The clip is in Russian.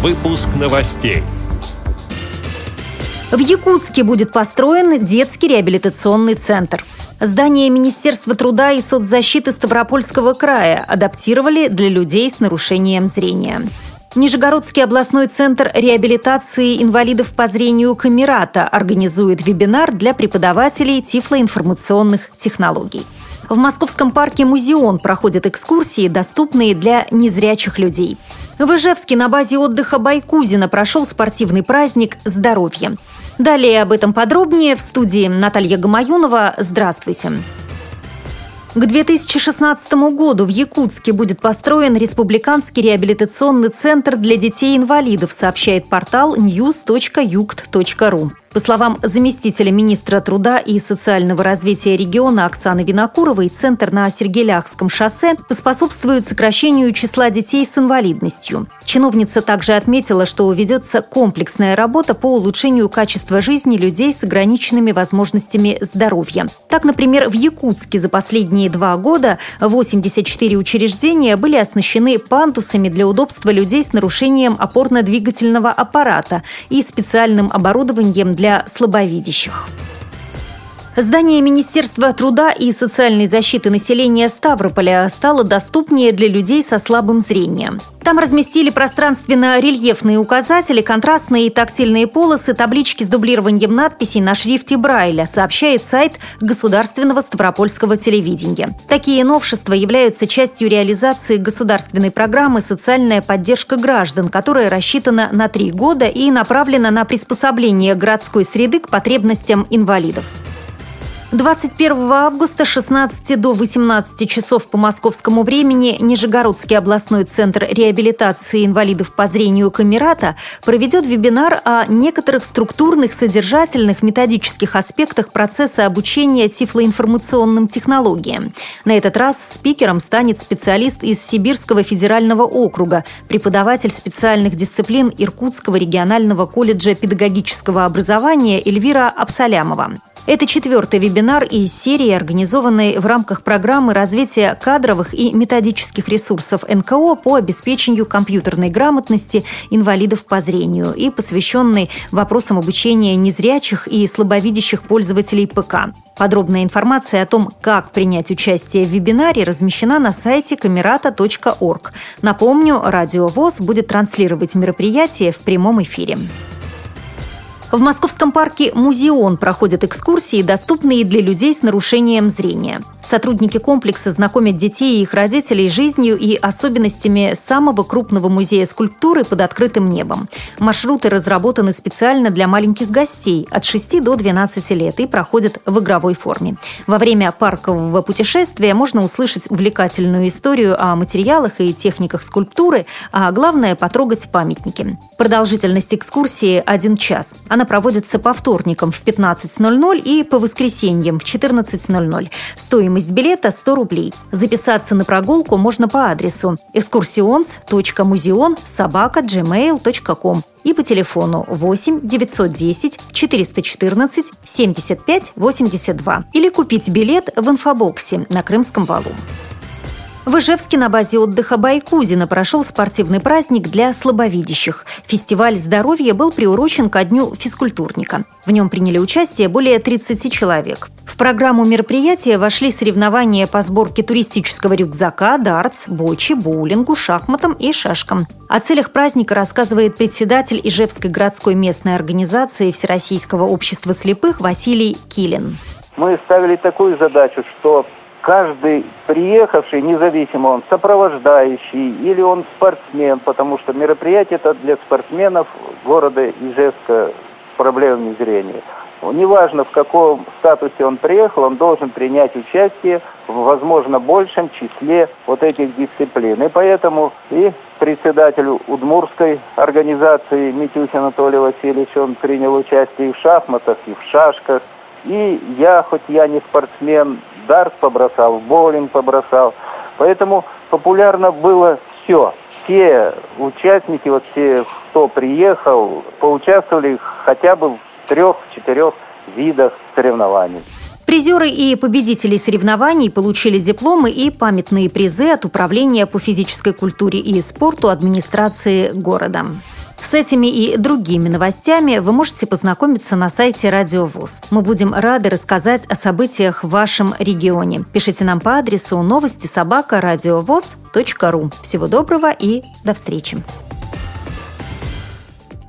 Выпуск новостей. В Якутске будет построен детский реабилитационный центр. Здание Министерства труда и соцзащиты Ставропольского края адаптировали для людей с нарушением зрения. Нижегородский областной центр реабилитации инвалидов по зрению Камерата организует вебинар для преподавателей тифлоинформационных технологий. В Московском парке «Музеон» проходят экскурсии, доступные для незрячих людей. В Ижевске на базе отдыха Байкузина прошел спортивный праздник «Здоровье». Далее об этом подробнее в студии Наталья Гамаюнова. Здравствуйте. К 2016 году в Якутске будет построен Республиканский реабилитационный центр для детей-инвалидов, сообщает портал news.yukt.ru. По словам заместителя министра труда и социального развития региона Оксаны Винокуровой, центр на Сергеляхском шоссе поспособствует сокращению числа детей с инвалидностью. Чиновница также отметила, что ведется комплексная работа по улучшению качества жизни людей с ограниченными возможностями здоровья. Так, например, в Якутске за последние два года 84 учреждения были оснащены пандусами для удобства людей с нарушением опорно-двигательного аппарата и специальным оборудованием для слабовидящих. Здание Министерства труда и социальной защиты населения Ставрополя стало доступнее для людей со слабым зрением. Там разместили пространственно-рельефные указатели, контрастные и тактильные полосы, таблички с дублированием надписей на шрифте Брайля, сообщает сайт Государственного Ставропольского телевидения. Такие новшества являются частью реализации государственной программы «Социальная поддержка граждан», которая рассчитана на три года и направлена на приспособление городской среды к потребностям инвалидов. 21 августа с 16 до 18 часов по московскому времени Нижегородский областной центр реабилитации инвалидов по зрению Камерата проведет вебинар о некоторых структурных, содержательных, методических аспектах процесса обучения тифлоинформационным технологиям. На этот раз спикером станет специалист из Сибирского федерального округа, преподаватель специальных дисциплин Иркутского регионального колледжа педагогического образования Эльвира Абсалямова. Это четвертый вебинар из серии, организованной в рамках программы развития кадровых и методических ресурсов НКО по обеспечению компьютерной грамотности инвалидов по зрению и посвященный вопросам обучения незрячих и слабовидящих пользователей ПК. Подробная информация о том, как принять участие в вебинаре, размещена на сайте камерата.орг. Напомню, Радио ВОЗ будет транслировать мероприятие в прямом эфире. В московском парке «Музеон» проходят экскурсии, доступные для людей с нарушением зрения. Сотрудники комплекса знакомят детей и их родителей жизнью и особенностями самого крупного музея скульптуры под открытым небом. Маршруты разработаны специально для маленьких гостей от 6 до 12 лет и проходят в игровой форме. Во время паркового путешествия можно услышать увлекательную историю о материалах и техниках скульптуры, а главное – потрогать памятники. Продолжительность экскурсии – один час. Она проводится по вторникам в 15.00 и по воскресеньям в 14.00. Стоимость билета 100 рублей. Записаться на прогулку можно по адресу excursions.museon.sobaka.gmail.com и по телефону 8 910 414 75 82 или купить билет в инфобоксе на Крымском валу. В Ижевске на базе отдыха Байкузина прошел спортивный праздник для слабовидящих. Фестиваль здоровья был приурочен ко дню физкультурника. В нем приняли участие более 30 человек. В программу мероприятия вошли соревнования по сборке туристического рюкзака, дартс, бочи, боулингу, шахматам и шашкам. О целях праздника рассказывает председатель Ижевской городской местной организации Всероссийского общества слепых Василий Килин. Мы ставили такую задачу, что каждый приехавший, независимо он сопровождающий или он спортсмен, потому что мероприятие это для спортсменов города Ижевска с проблемами зрения. Неважно, в каком статусе он приехал, он должен принять участие в, возможно, большем числе вот этих дисциплин. И поэтому и председатель Удмурской организации Митюхин Анатолий Васильевич, он принял участие и в шахматах, и в шашках. И я, хоть я не спортсмен, дартс побросал, боулинг побросал. Поэтому популярно было все. Все участники, вот все, кто приехал, поучаствовали хотя бы в трех-четырех видах соревнований. Призеры и победители соревнований получили дипломы и памятные призы от Управления по физической культуре и спорту администрации города. С этими и другими новостями вы можете познакомиться на сайте Радио ВОЗ. Мы будем рады рассказать о событиях в вашем регионе. Пишите нам по адресу новости собака ру. Всего доброго и до встречи.